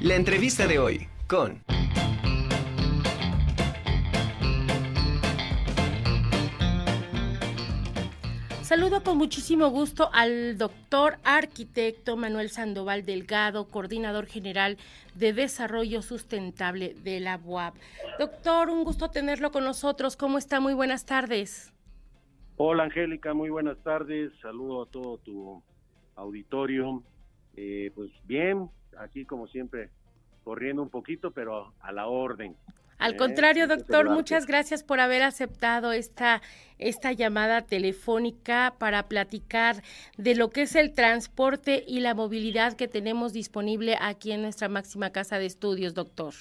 La entrevista de hoy con... Saludo con muchísimo gusto al doctor arquitecto Manuel Sandoval Delgado, coordinador general de Desarrollo Sustentable de la UAP. Doctor, un gusto tenerlo con nosotros. ¿Cómo está? Muy buenas tardes. Hola Angélica, muy buenas tardes. Saludo a todo tu auditorio. Eh, pues bien, aquí como siempre, corriendo un poquito, pero a la orden. Al contrario, doctor, muchas gracias por haber aceptado esta, esta llamada telefónica para platicar de lo que es el transporte y la movilidad que tenemos disponible aquí en nuestra máxima casa de estudios, doctor.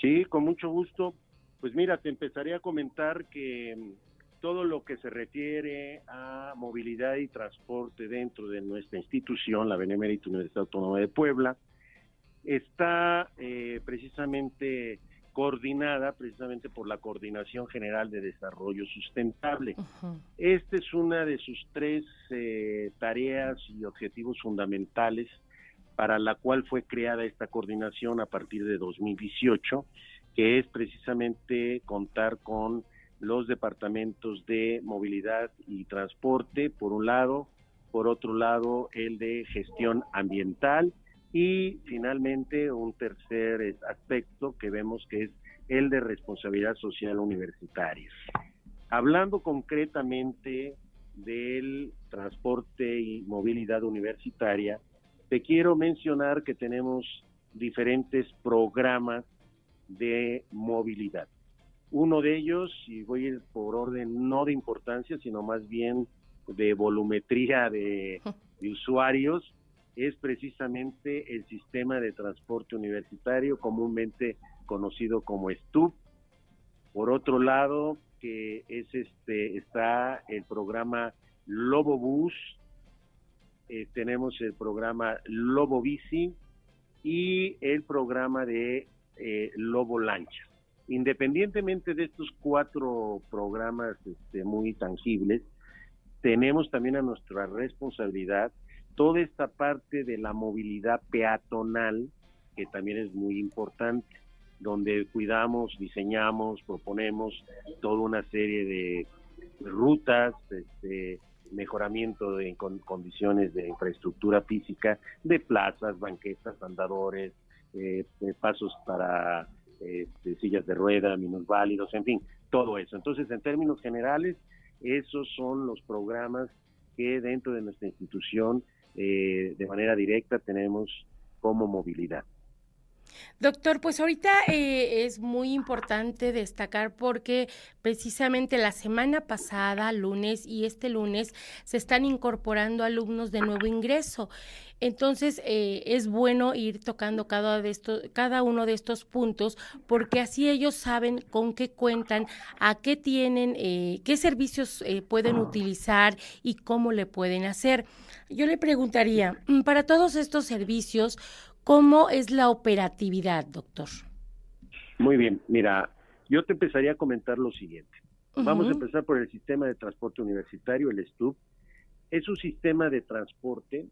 Sí, con mucho gusto. Pues mira, te empezaré a comentar que mm, todo lo que se refiere a movilidad y transporte dentro de nuestra institución, la Benemérita Universidad Autónoma de Puebla, está eh, precisamente coordinada precisamente por la Coordinación General de Desarrollo Sustentable. Esta es una de sus tres eh, tareas y objetivos fundamentales para la cual fue creada esta coordinación a partir de 2018, que es precisamente contar con los departamentos de movilidad y transporte, por un lado, por otro lado, el de gestión ambiental y finalmente, un tercer aspecto que vemos que es el de responsabilidad social universitaria. Hablando concretamente del transporte y movilidad universitaria, te quiero mencionar que tenemos diferentes programas de movilidad. Uno de ellos, y voy a ir por orden no de importancia, sino más bien de volumetría de, de usuarios, es precisamente el sistema de transporte universitario, comúnmente conocido como STUP. Por otro lado, que es este está el programa Lobo Bus, eh, tenemos el programa Lobo Bici y el programa de eh, Lobo Lancha. Independientemente de estos cuatro programas este, muy tangibles, tenemos también a nuestra responsabilidad toda esta parte de la movilidad peatonal, que también es muy importante, donde cuidamos, diseñamos, proponemos toda una serie de rutas, este, mejoramiento de condiciones de infraestructura física, de plazas, banquetas, andadores, eh, pasos para este, sillas de rueda, minusválidos, en fin, todo eso. Entonces, en términos generales, esos son los programas que dentro de nuestra institución eh, de manera directa tenemos como movilidad. Doctor, pues ahorita eh, es muy importante destacar porque precisamente la semana pasada, lunes y este lunes, se están incorporando alumnos de nuevo ingreso. Entonces, eh, es bueno ir tocando cada, de estos, cada uno de estos puntos porque así ellos saben con qué cuentan, a qué tienen, eh, qué servicios pueden utilizar y cómo le pueden hacer. Yo le preguntaría, mm, para todos estos servicios, ¿Cómo es la operatividad, doctor? Muy bien, mira, yo te empezaría a comentar lo siguiente. Vamos a empezar por el sistema de transporte universitario, el STUP. Es un sistema de transporte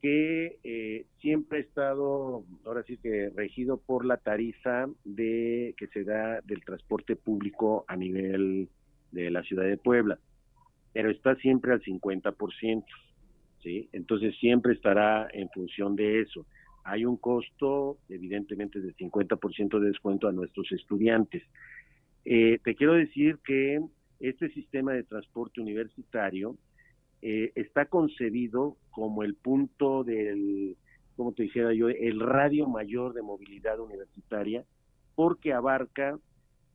que eh, siempre ha estado, ahora sí que regido por la tarifa de que se da del transporte público a nivel de la ciudad de Puebla, pero está siempre al 50%, ¿sí? Entonces siempre estará en función de eso hay un costo, evidentemente, del 50% de descuento a nuestros estudiantes. Eh, te quiero decir que este sistema de transporte universitario eh, está concebido como el punto del, como te dijera yo, el radio mayor de movilidad universitaria, porque abarca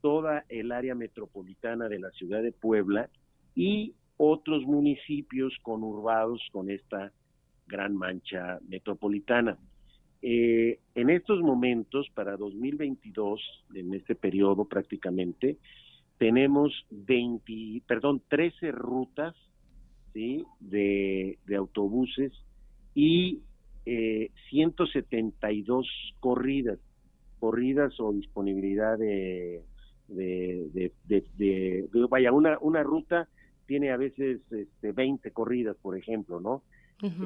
toda el área metropolitana de la ciudad de Puebla y otros municipios conurbados con esta gran mancha metropolitana. Eh, en estos momentos, para 2022, en este periodo prácticamente, tenemos 20, perdón, 13 rutas de, autobuses y eh, 172 corridas, corridas o disponibilidad de, vaya, una ruta tiene a veces este, 20 corridas, por ejemplo, ¿no?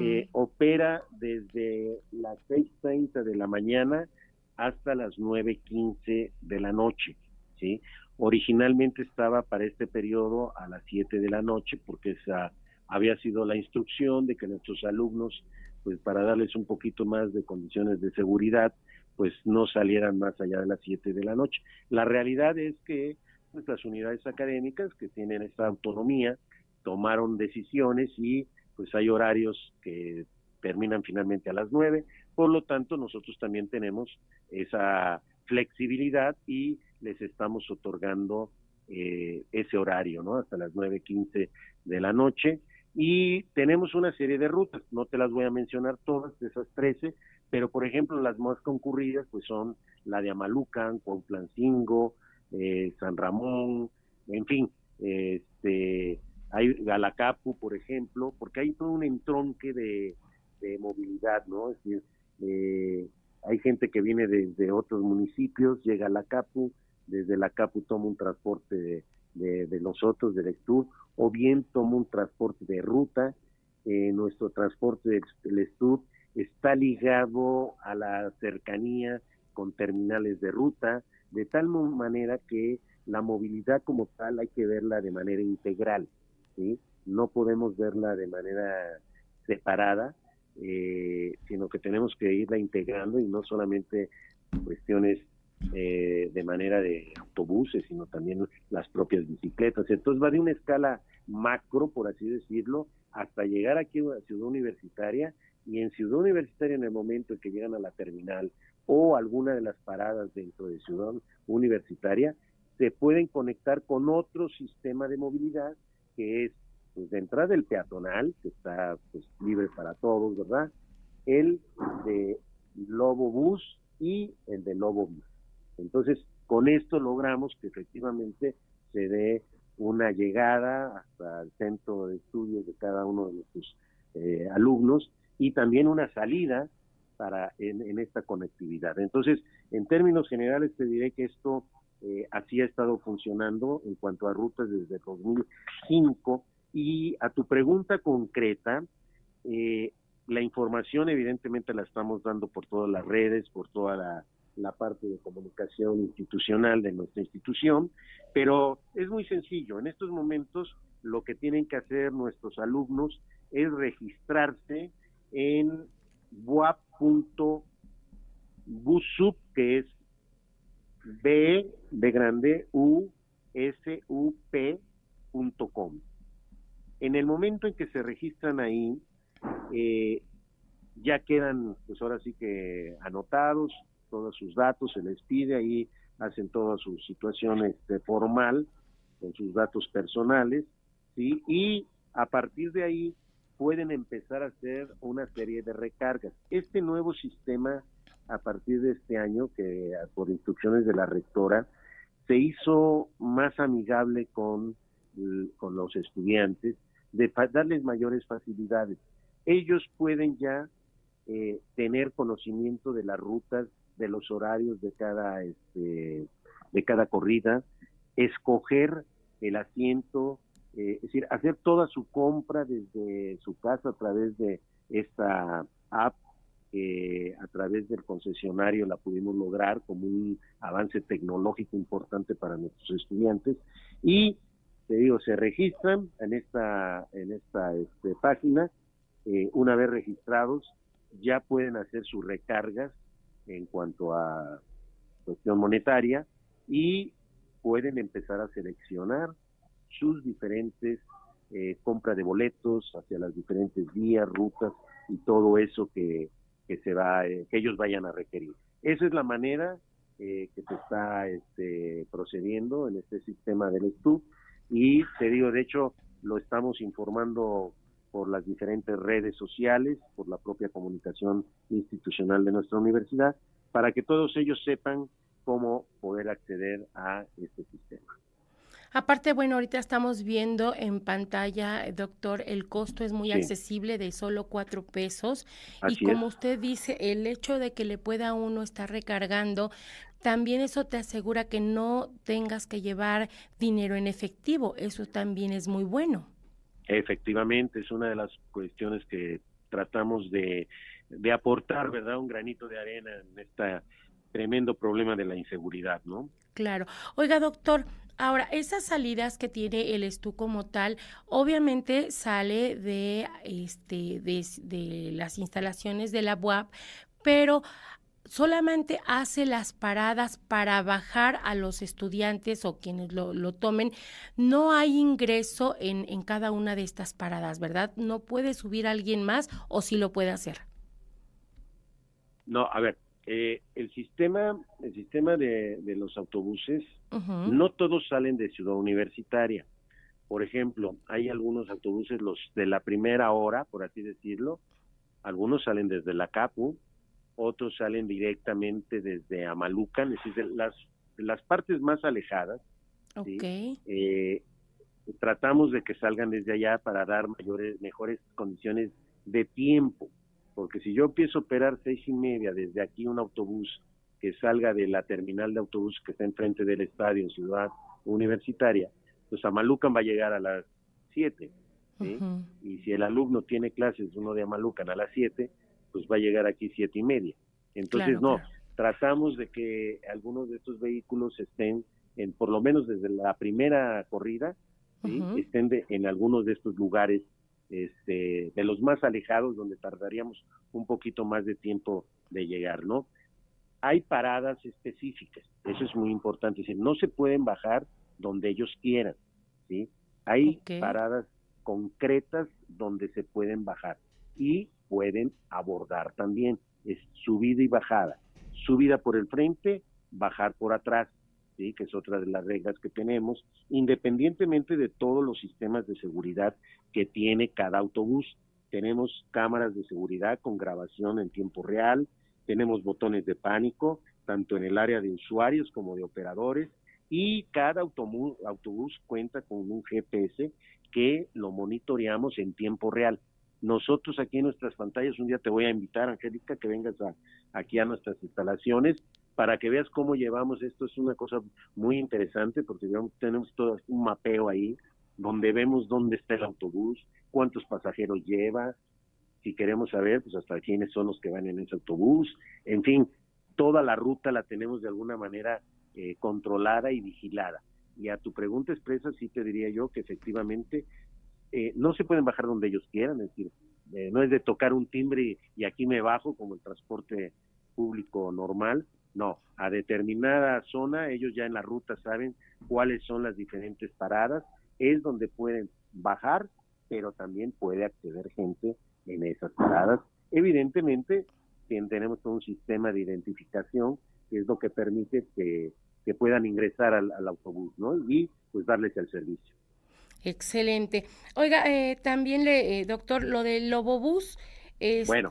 eh, opera desde las 6.30 de la mañana hasta las 9.15 de la noche, ¿sí? Originalmente estaba para este periodo a las 7 de la noche porque esa había sido la instrucción de que nuestros alumnos, pues para darles un poquito más de condiciones de seguridad, pues no salieran más allá de las 7 de la noche. La realidad es que nuestras unidades académicas que tienen esta autonomía tomaron decisiones y pues hay horarios que terminan finalmente a las 9, por lo tanto nosotros también tenemos esa flexibilidad y les estamos otorgando eh, ese horario, ¿no? Hasta las 9.15 de la noche. Y tenemos una serie de rutas, no te las voy a mencionar todas, de esas 13, pero por ejemplo las más concurridas pues son la de Amalucan, Cuautlancingo, eh, San Ramón, en fin, este, hay Galacapu, por ejemplo, porque hay todo un entronque de, movilidad, ¿no? Es decir, eh, hay gente que viene desde otros municipios, llega a la Capu, desde la Capu toma un transporte de, de, nosotros, del Estur, o bien toma un transporte de ruta. Eh, nuestro transporte del Estur está ligado a la cercanía con terminales de ruta, de tal manera que la movilidad como tal hay que verla de manera integral, ¿sí? No podemos verla de manera separada, eh, sino que tenemos que irla integrando y no solamente cuestiones eh, de manera de autobuses, sino también las propias bicicletas. Entonces va de una escala macro, por así decirlo, hasta llegar aquí a Ciudad Universitaria y en Ciudad Universitaria en el momento en que llegan a la terminal o alguna de las paradas dentro de Ciudad Universitaria, se pueden conectar con otro sistema de movilidad que es pues, de entrada el peatonal, que está pues, libre para todos, ¿verdad? El de Lobo Bus y el de Lobo Bus. Entonces, con esto logramos que efectivamente se dé una llegada hasta el centro de estudios de cada uno de nuestros eh, alumnos y también una salida para en, esta conectividad. Entonces, en términos generales, te diré que esto eh, así ha estado funcionando en cuanto a rutas desde 2005 y a tu pregunta concreta, eh, la información evidentemente la estamos dando por todas las redes, por toda la, parte de comunicación institucional de nuestra institución, pero es muy sencillo. En estos momentos lo que tienen que hacer nuestros alumnos es registrarse en buap.busup, que es B de grande U S U P.com. En el momento en que se registran ahí, eh, ya quedan, pues ahora sí que anotados todos sus datos, se les pide ahí, hacen toda su situación este, formal, con sus datos personales, ¿sí? Y a partir de ahí pueden empezar a hacer una serie de recargas. Este nuevo sistema, a partir de este año, que por instrucciones de la rectora, se hizo más amigable con, con los estudiantes de darles mayores facilidades. Ellos pueden ya eh, tener conocimiento de las rutas, de los horarios de cada, este, de cada corrida, escoger el asiento, eh, es decir, hacer toda su compra desde su casa a través de esta app, a través del concesionario la pudimos lograr como un avance tecnológico importante para nuestros estudiantes. Y te digo, se registran en esta, en esta este, página, eh, una vez registrados, ya pueden hacer sus recargas en cuanto a cuestión monetaria y pueden empezar a seleccionar sus diferentes eh, compras de boletos hacia las diferentes vías, rutas y todo eso que, que se va, eh, que ellos vayan a requerir. Esa es la manera que se está este, procediendo en este sistema del STU y te digo, de hecho, lo estamos informando por las diferentes redes sociales, por la propia comunicación institucional de nuestra universidad, para que todos ellos sepan cómo poder acceder a este sistema. Aparte, bueno, ahorita estamos viendo en pantalla, doctor, el costo es muy accesible de solo cuatro pesos. y como usted dice, el hecho de que le pueda uno estar recargando también eso te asegura que no tengas que llevar dinero en efectivo. Eso también es muy bueno. Efectivamente, es una de las cuestiones que tratamos de, de aportar, ¿verdad?, un granito de arena en este tremendo problema de la inseguridad, ¿no? Claro. Oiga, doctor, ahora, esas salidas que tiene el ESTU como tal, obviamente sale de, este, de, las instalaciones de la UAP, pero solamente hace las paradas para bajar a los estudiantes o quienes lo, lo tomen. No hay ingreso en, en, cada una de estas paradas, ¿verdad? No puede subir alguien más o sí lo puede hacer. No, a ver, eh, el sistema, el sistema de, de los autobuses, uh -huh. no todos salen de Ciudad Universitaria. Por ejemplo, hay algunos autobuses, los de la primera hora, por así decirlo, algunos salen desde la CAPU, otros salen directamente desde Amalucan, es decir, de las, de las partes más alejadas. Okay. ¿sí? Eh, tratamos de que salgan desde allá para dar mayores, mejores condiciones de tiempo, porque si yo empiezo a operar seis y media desde aquí un autobús que salga de la terminal de autobús que está enfrente del estadio en Ciudad Universitaria, pues Amalucan va a llegar a las siete, ¿sí? uh -huh. y si el alumno tiene clases uno de Amalucan a las siete, pues va a llegar aquí siete y media. Entonces, claro, no, claro. tratamos de que algunos de estos vehículos estén, en, por lo menos desde la primera corrida, ¿sí? uh -huh. estén de, en algunos de estos lugares, este, de los más alejados, donde tardaríamos un poquito más de tiempo de llegar, ¿no? Hay paradas específicas, eso es muy importante, es decir, no se pueden bajar donde ellos quieran, ¿sí? Hay okay. paradas concretas donde se pueden bajar y pueden abordar también. Es subida y bajada. Subida por el frente, bajar por atrás, que es otra de las reglas que tenemos, independientemente de todos los sistemas de seguridad que tiene cada autobús. Tenemos cámaras de seguridad con grabación en tiempo real, tenemos botones de pánico, tanto en el área de usuarios como de operadores, y cada autobús, autobús cuenta con un GPS que lo monitoreamos en tiempo real. Nosotros aquí en nuestras pantallas, un día te voy a invitar, Angélica, que vengas a, aquí a nuestras instalaciones para que veas cómo llevamos esto. Es una cosa muy interesante porque digamos, tenemos todo un mapeo ahí donde vemos dónde está el autobús, cuántos pasajeros lleva, si queremos saber, pues hasta quiénes son los que van en ese autobús, en fin, toda la ruta la tenemos de alguna manera eh, controlada y vigilada. Y a tu pregunta expresa, sí te diría yo que efectivamente eh, no se pueden bajar donde ellos quieran, es decir, eh, no es de tocar un timbre y, y, aquí me bajo como el transporte público normal, no, a determinada zona ellos ya en la ruta saben cuáles son las diferentes paradas, es donde pueden bajar, pero también puede acceder gente en esas paradas. Evidentemente, tenemos todo un sistema de identificación que es lo que permite que, que puedan ingresar al, al autobús, ¿no? Y pues darles el servicio. Excelente. Oiga, eh, también le, eh, doctor, lo del Lobobús, este, bueno,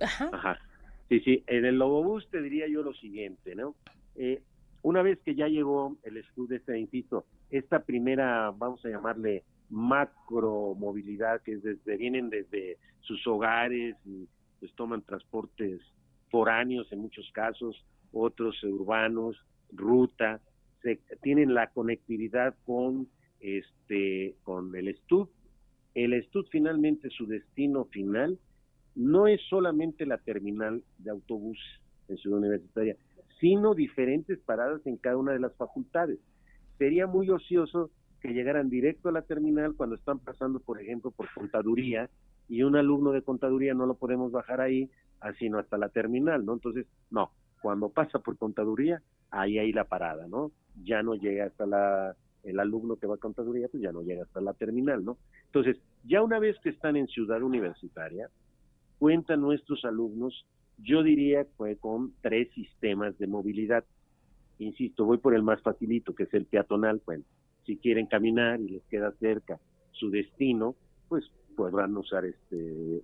ajá. ajá. Sí, sí, en el Lobobús te diría yo lo siguiente, ¿no? Eh, una vez que ya llegó el estudio, este, insisto, esta primera, vamos a llamarle macro movilidad, que es desde, vienen desde sus hogares y pues toman transportes foráneos en muchos casos, otros urbanos, ruta, se, tienen la conectividad con este con el STUD. El STUD finalmente su destino final no es solamente la terminal de autobús en Ciudad Universitaria, sino diferentes paradas en cada una de las facultades. Sería muy ocioso que llegaran directo a la terminal cuando están pasando, por ejemplo, por contaduría y un alumno de contaduría no lo podemos bajar ahí, sino hasta la terminal, ¿no? Entonces, no, cuando pasa por contaduría, ahí hay la parada, ¿no? Ya no llega hasta la el alumno que va a contaduría, pues ya no llega hasta la terminal, ¿no? Entonces, ya una vez que están en ciudad universitaria, cuentan nuestros alumnos, yo diría que con tres sistemas de movilidad. Insisto, voy por el más facilito, que es el peatonal, bueno, si quieren caminar y les queda cerca su destino, pues podrán usar este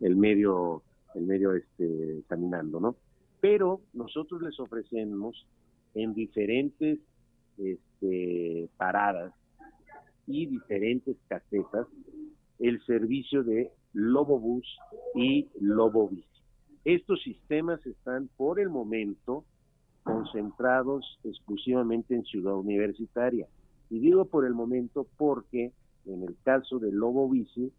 el medio el medio este caminando, ¿no? Pero nosotros les ofrecemos en diferentes este, paradas y diferentes casetas el servicio de Lobobús y Lobobici. Estos sistemas están por el momento concentrados exclusivamente en Ciudad Universitaria. Y digo por el momento porque en el caso de Lobo Bici,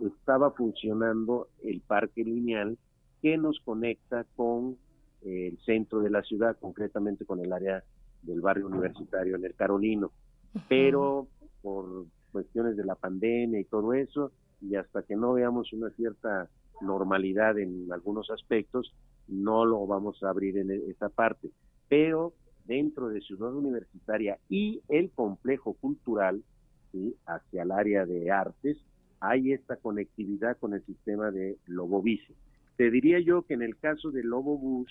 estaba funcionando el parque lineal que nos conecta con eh, el centro de la ciudad, concretamente con el área del barrio universitario en el Carolino. Pero por cuestiones de la pandemia y todo eso, y hasta que no veamos una cierta normalidad en algunos aspectos, no lo vamos a abrir en e-, esa parte. Pero dentro de Ciudad Universitaria y el complejo cultural, ¿sí? hacia el área de artes, hay esta conectividad con el sistema de Lobo Bici. Te diría yo que en el caso de Lobo Bus,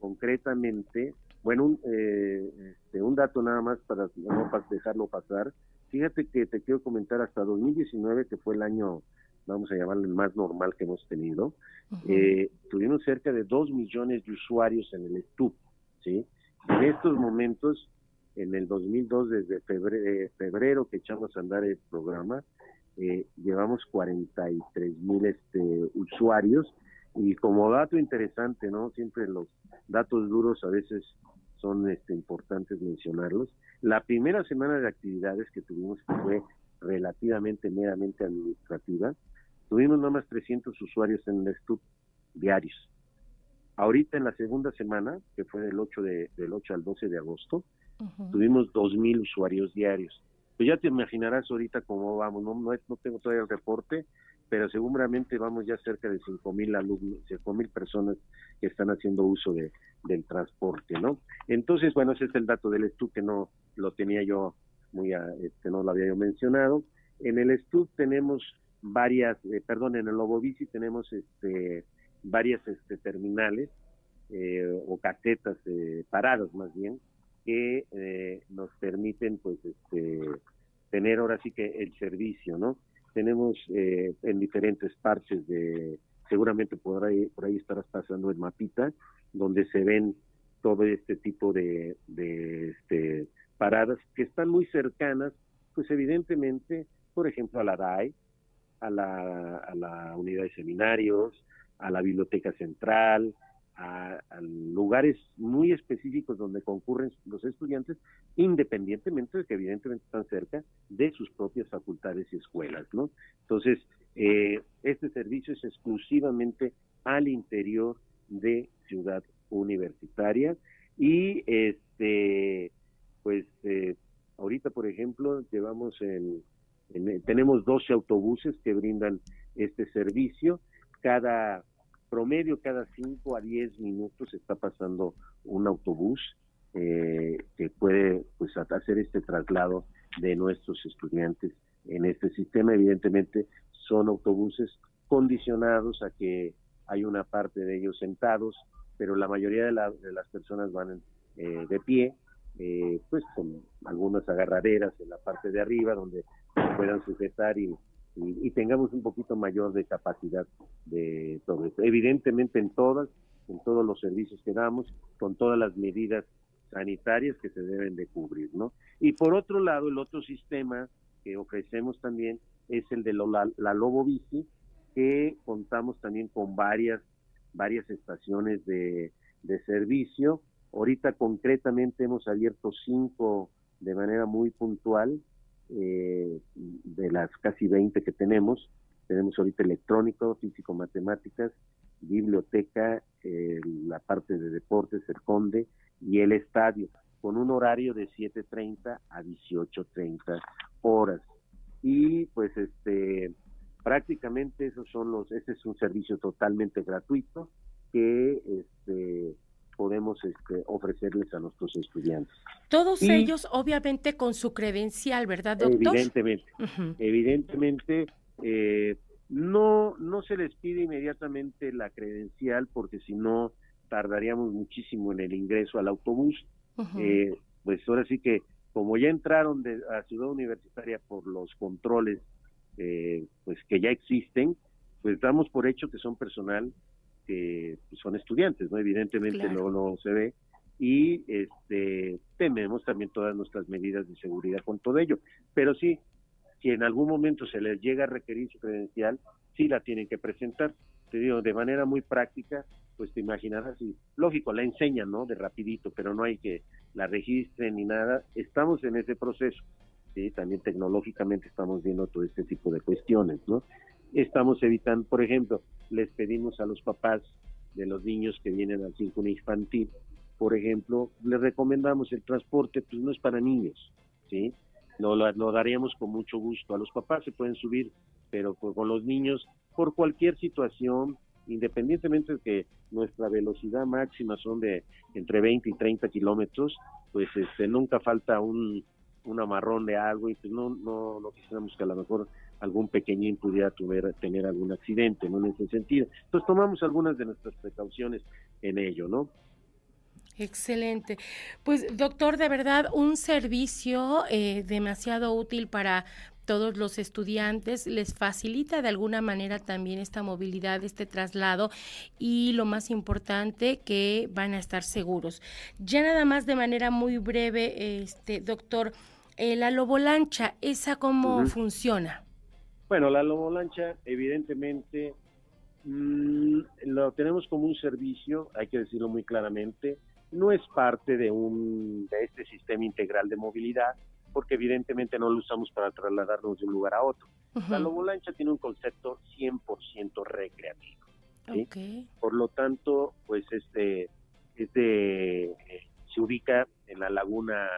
concretamente, bueno, un, eh, este, un dato nada más para dejarlo pasar. Fíjate que te quiero comentar hasta 2019, que fue el año, vamos a llamarlo el más normal que hemos tenido, eh, tuvimos cerca de 2 millones de usuarios en el STUP, ¿sí? En estos momentos, en el 2002, desde febrero, eh, febrero que echamos a andar el programa, eh, llevamos 43 mil este, usuarios y como dato interesante, ¿no? Siempre los datos duros a veces son este, importantes mencionarlos. La primera semana de actividades que tuvimos, que fue relativamente meramente administrativa, tuvimos nada más 300 usuarios en el STUP diarios. Ahorita en la segunda semana, que fue del 8, de, del 8 al 12 de agosto, tuvimos 2.000 usuarios diarios. Pues ya te imaginarás ahorita cómo vamos, no, no, no tengo todavía el reporte, pero seguramente vamos ya cerca de 5.000 alumnos, 5.000 personas que están haciendo uso de, del transporte, ¿no? Entonces, bueno, ese es el dato del STU que no lo tenía yo muy, este, no lo había yo mencionado. En el STU tenemos varias, eh, perdón, en el Lobovici tenemos este, varias este, terminales eh, o casetas eh, paradas más bien que eh, nos permiten pues este, tener ahora sí que el servicio, ¿no? Tenemos eh, en diferentes partes de, seguramente por ahí, por ahí estarás pasando el mapita, donde se ven todo este tipo de, de este, paradas que están muy cercanas, pues evidentemente, por ejemplo, a la DAI, a la, a la unidad de seminarios, a la biblioteca central, a, lugares muy específicos donde concurren los estudiantes, independientemente de que evidentemente están cerca de sus propias facultades y escuelas, ¿no? Entonces, eh, este servicio es exclusivamente al interior de Ciudad Universitaria y este, pues eh, ahorita, por ejemplo, llevamos en, tenemos 12 autobuses que brindan este servicio, cada promedio cada 5 a 10 minutos está pasando un autobús eh, que puede pues hacer este traslado de nuestros estudiantes en este sistema. Evidentemente son autobuses condicionados a que hay una parte de ellos sentados, pero la mayoría de, las personas van eh, de pie, eh, pues con algunas agarraderas en la parte de arriba donde puedan sujetar y y, tengamos un poquito mayor de capacidad de todo esto. Evidentemente en todas, en todos los servicios que damos, con todas las medidas sanitarias que se deben de cubrir, ¿no? Y por otro lado, el otro sistema que ofrecemos también es el de la, la Lobo Bici, que contamos también con varias, varias estaciones de, de servicio. Ahorita concretamente hemos abierto cinco de manera muy puntual eh, de las casi 20 que tenemos. Tenemos ahorita electrónico, físico, matemáticas, biblioteca, eh, la parte de deportes, el conde y el estadio, con un horario de 7.30 a 18.30 horas. Y pues este prácticamente esos son los, este es un servicio totalmente gratuito que este podemos este, ofrecerles a nuestros estudiantes. Todos ellos, obviamente, con su credencial, ¿verdad, doctor? Evidentemente, evidentemente, eh, no, no se les pide inmediatamente la credencial porque si no tardaríamos muchísimo en el ingreso al autobús. Eh, pues ahora sí que, como ya entraron de, a Ciudad Universitaria por los controles eh, pues que ya existen, pues damos por hecho que son personal que son estudiantes, ¿no? Evidentemente no, no se ve y este tememos también todas nuestras medidas de seguridad con todo ello. Pero sí, si en algún momento se les llega a requerir su credencial, sí la tienen que presentar. Te digo, de manera muy práctica, pues te imaginarás, y lógico, la enseñan, ¿no? De rapidito, pero no hay que la registren ni nada. Estamos en ese proceso, ¿sí? También tecnológicamente estamos viendo todo este tipo de cuestiones, ¿no? Estamos evitando, por ejemplo, les pedimos a los papás de los niños que vienen al círculo infantil, por ejemplo, les recomendamos el transporte, pues no es para niños, ¿sí? Lo, lo, daríamos con mucho gusto. A los papás se pueden subir, pero con los niños, por cualquier situación, independientemente de que nuestra velocidad máxima son de entre 20 y 30 kilómetros, pues este, nunca falta un, un amarrón de algo y pues no, no, no quisiéramos que a lo mejor algún pequeñín pudiera tuver, tener algún accidente, ¿no? En ese sentido. Entonces tomamos algunas de nuestras precauciones en ello, ¿no? Excelente. Pues doctor, de verdad, un servicio eh, demasiado útil para todos los estudiantes, les facilita de alguna manera también esta movilidad, este traslado y lo más importante que van a estar seguros. Ya nada más de manera muy breve, este doctor, eh, la lobolancha, ¿esa cómo funciona? Bueno, la lobolancha evidentemente mm, lo tenemos como un servicio, hay que decirlo muy claramente, no es parte de un de este sistema integral de movilidad, porque evidentemente no lo usamos para trasladarnos de un lugar a otro. La lobolancha tiene un concepto 100% recreativo. Por lo tanto, pues este, este eh, se ubica en la laguna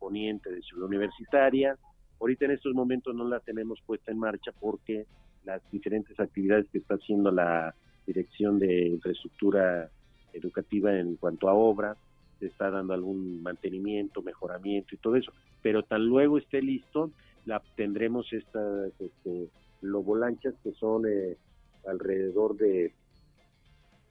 poniente de Ciudad Universitaria, Ahorita en estos momentos no la tenemos puesta en marcha porque las diferentes actividades que está haciendo la Dirección de Infraestructura Educativa en cuanto a obra, se está dando algún mantenimiento, mejoramiento y todo eso. Pero tan luego esté listo, la tendremos estas este, lobolanchas que son eh, alrededor de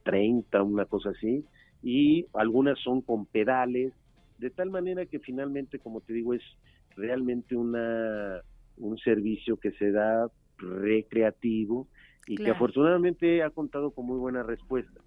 30, una cosa así, y algunas son con pedales, de tal manera que finalmente, como te digo, es realmente una, un servicio que se da recreativo y que afortunadamente ha contado con muy buena respuesta.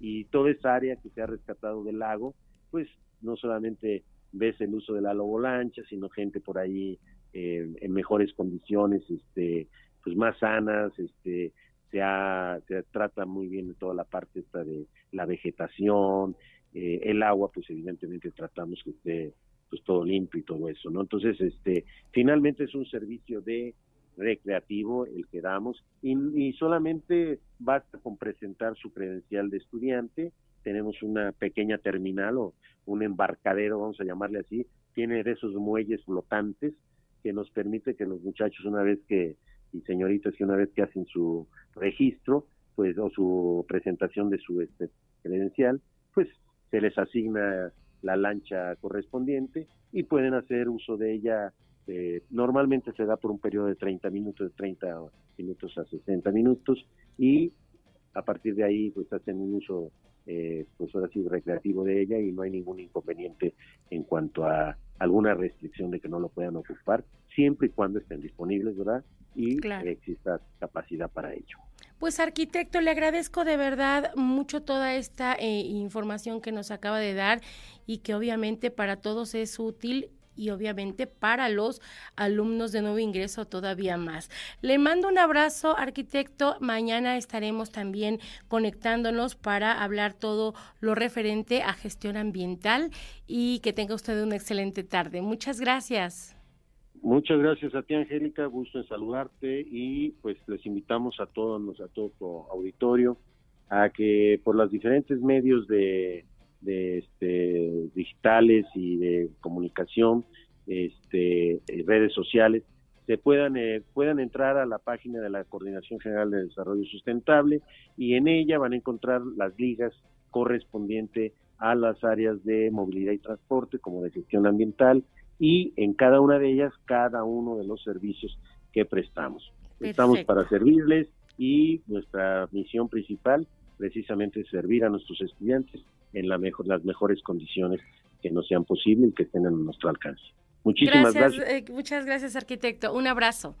Y toda esa área que se ha rescatado del lago, pues no solamente ves el uso de la lobolancha, sino gente por ahí eh, en mejores condiciones, este, pues más sanas, este, se, ha, se trata muy bien toda la parte esta de la vegetación, eh, el agua, pues evidentemente tratamos que esté pues todo limpio y todo eso, ¿no? Entonces, este, finalmente es un servicio de recreativo el que damos y, solamente basta con presentar su credencial de estudiante, tenemos una pequeña terminal o un embarcadero, vamos a llamarle así, tiene de esos muelles flotantes que nos permite que los muchachos una vez que y señoritas que una vez que hacen su registro, pues o su presentación de su este, credencial, pues se les asigna la lancha correspondiente y pueden hacer uso de ella. Eh, normalmente se da por un periodo de 30 minutos, de 30 minutos a 60 minutos y a partir de ahí pues hacen un uso eh, pues ahora sí recreativo de ella y no hay ningún inconveniente en cuanto a alguna restricción de que no lo puedan ocupar siempre y cuando estén disponibles, ¿verdad? Y exista capacidad para ello. Pues arquitecto, le agradezco de verdad mucho toda esta eh, información que nos acaba de dar y que obviamente para todos es útil y obviamente para los alumnos de nuevo ingreso todavía más. Le mando un abrazo, arquitecto. Mañana estaremos también conectándonos para hablar todo lo referente a gestión ambiental y que tenga usted una excelente tarde. Muchas gracias. Muchas gracias a ti, Angélica. Gusto en saludarte y pues les invitamos a todos, a todo tu auditorio a que por los diferentes medios de, este, digitales y de comunicación, este, eh, redes sociales, se puedan eh, puedan entrar a la página de la Coordinación General de Desarrollo Sustentable y en ella van a encontrar las ligas correspondientes a las áreas de movilidad y transporte como de gestión ambiental y en cada una de ellas cada uno de los servicios que prestamos. Estamos para servirles y nuestra misión principal precisamente es servir a nuestros estudiantes en la mejor, las mejores condiciones que nos sean posibles y que estén a nuestro alcance. Muchísimas gracias. Eh, muchas gracias, arquitecto. Un abrazo.